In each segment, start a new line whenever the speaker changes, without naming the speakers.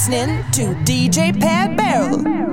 listening to DJ Pad Barrel.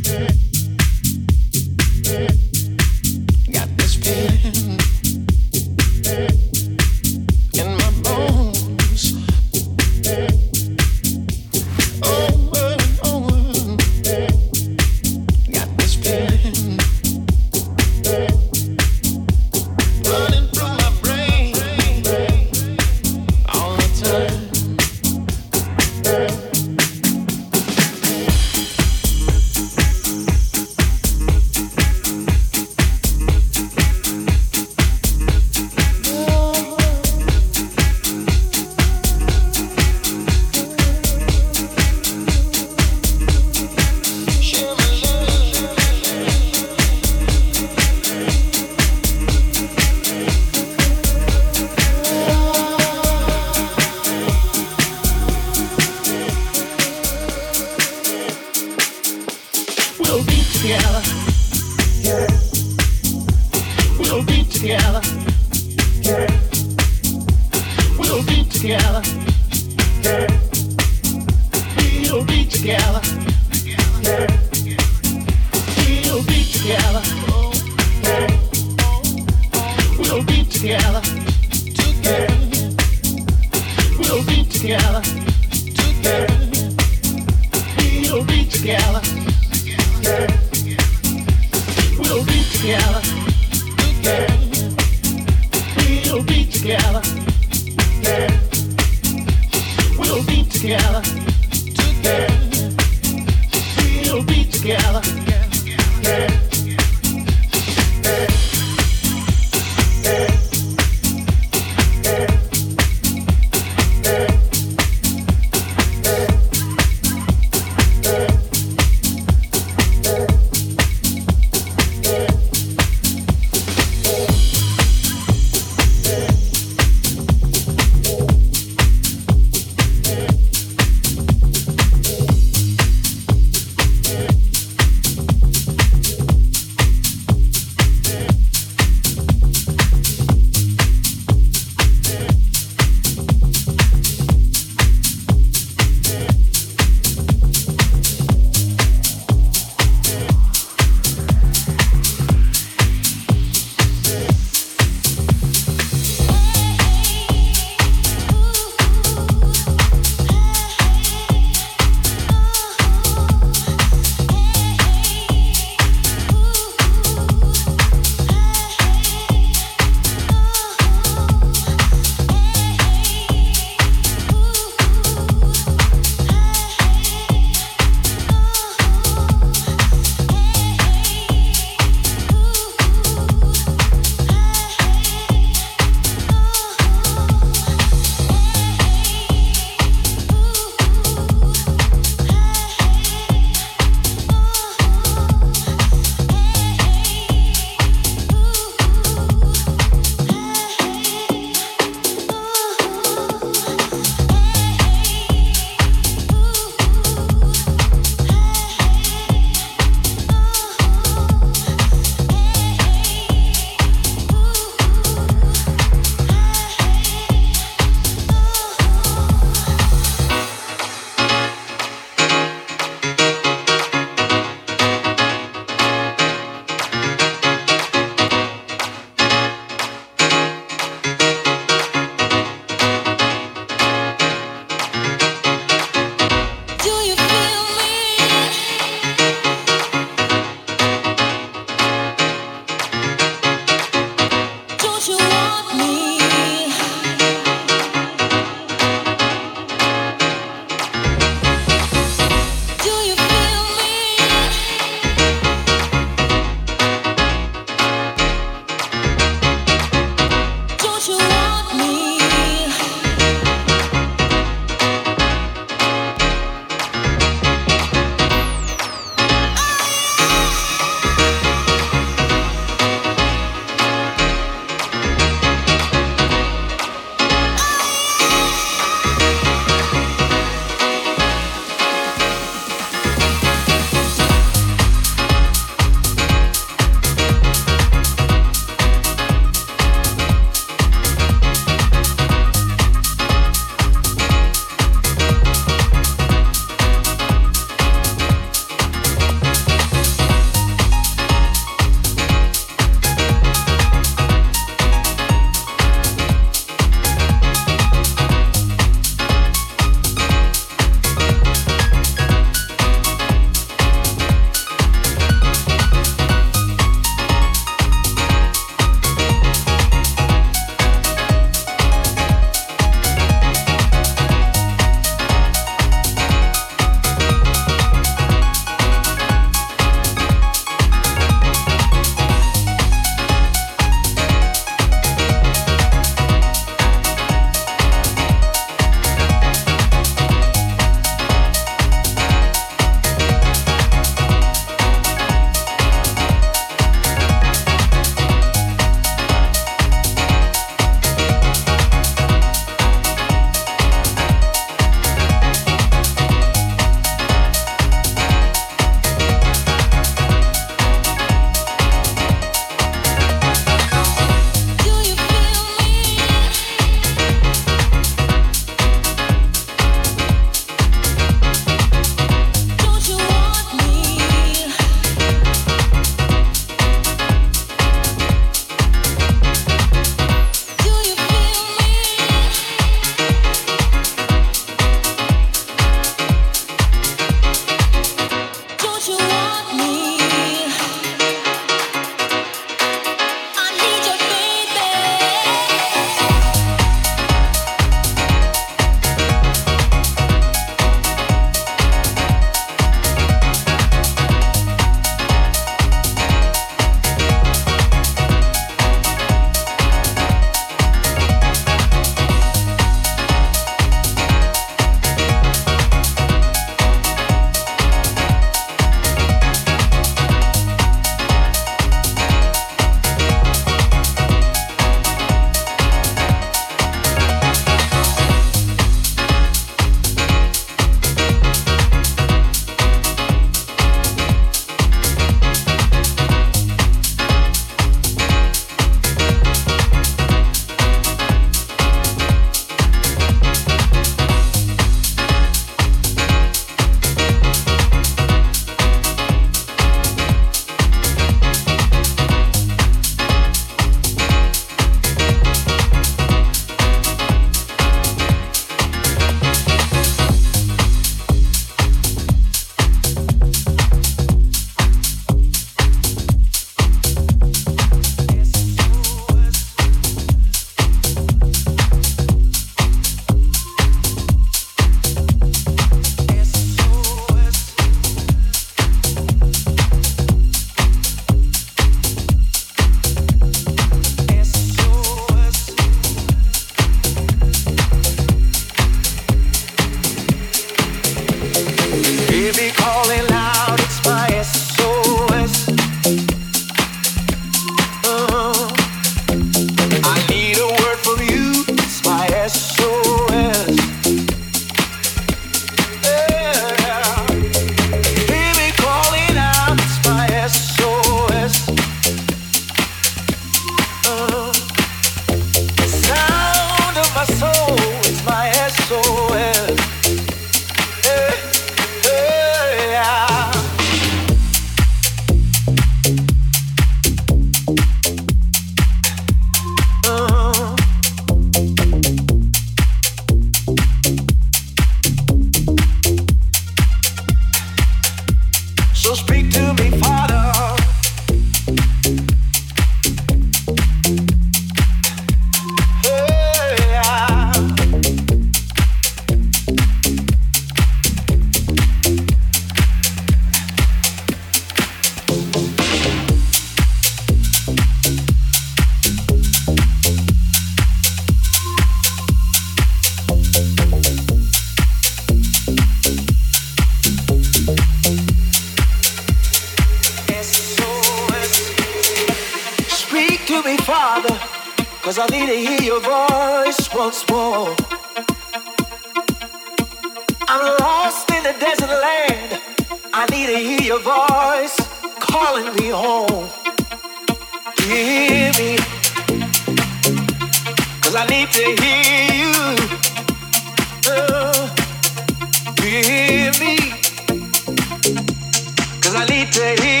creí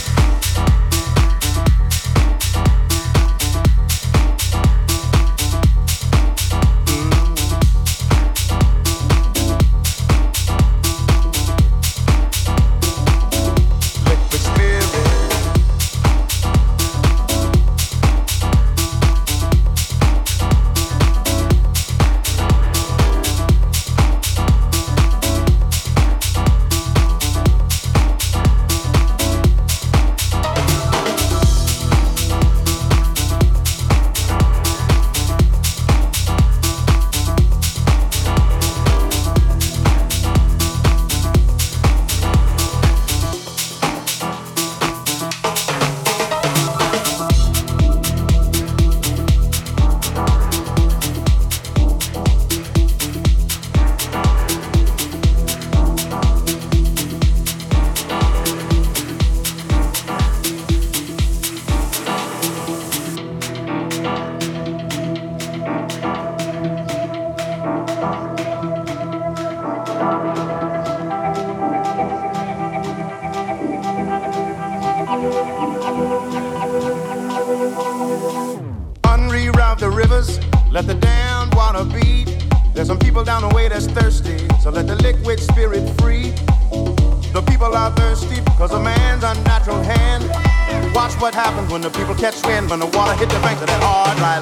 When the people catch wind, when the water hit the banks of that hard, dry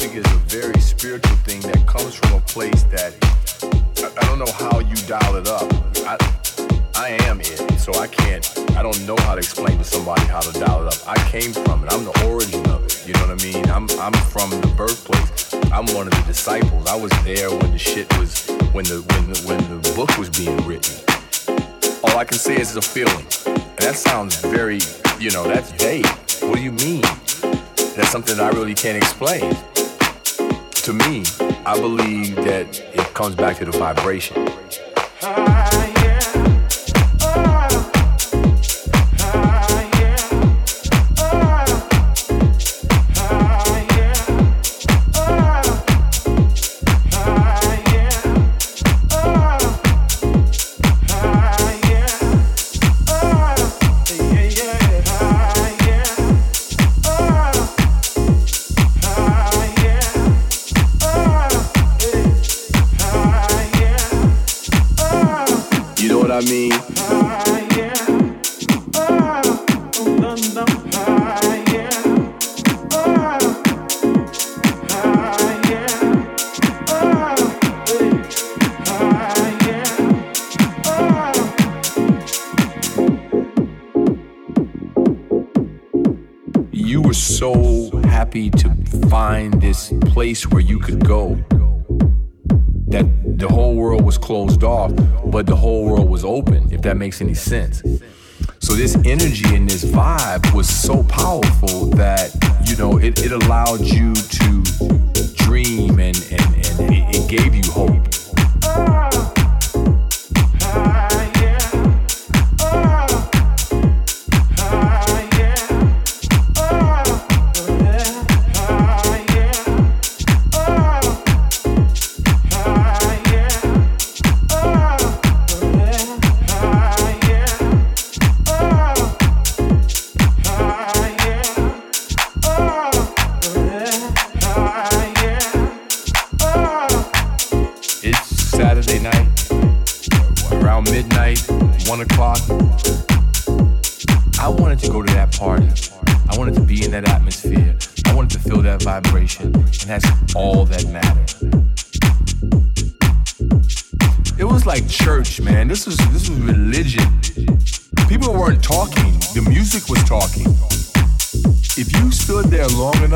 music is a very spiritual thing that comes from a place that I, I don't know how you dial it up. I, I am it, so I can't, I don't know how to explain to somebody how to dial it up. I came from it. I'm the origin of it. You know what I mean? I'm, I'm from the birthplace. I'm one of the disciples. I was there when the shit was, when the, when the, when the book was being written. All I can say is it's a feeling. And that sounds very, you know, that's vague. What do you mean? That's something that I really can't explain. To me, I believe that it comes back to the vibration. Place where you could go. That the whole world was closed off, but the whole world was open, if that makes any sense. So this energy and this vibe was so powerful that, you know, it, it allowed you to dream and, and, and it, it gave you hope.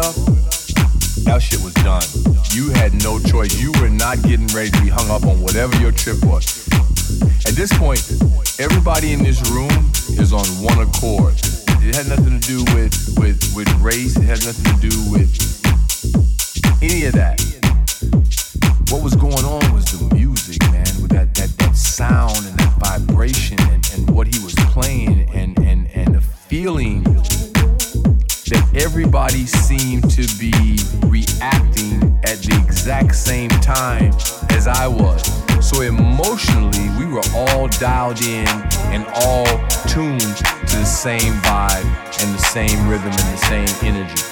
up, that shit was done. You had no choice. You were not getting ready to be hung up on whatever your trip was. At this point, everybody in this room is on one accord. It had nothing to do with with with race. It had nothing to do with any of that. What was going on was everybody seemed to be reacting at the exact same time as I was. So emotionally, we were all dialed in and all tuned to the same vibe and the same rhythm and the same energy.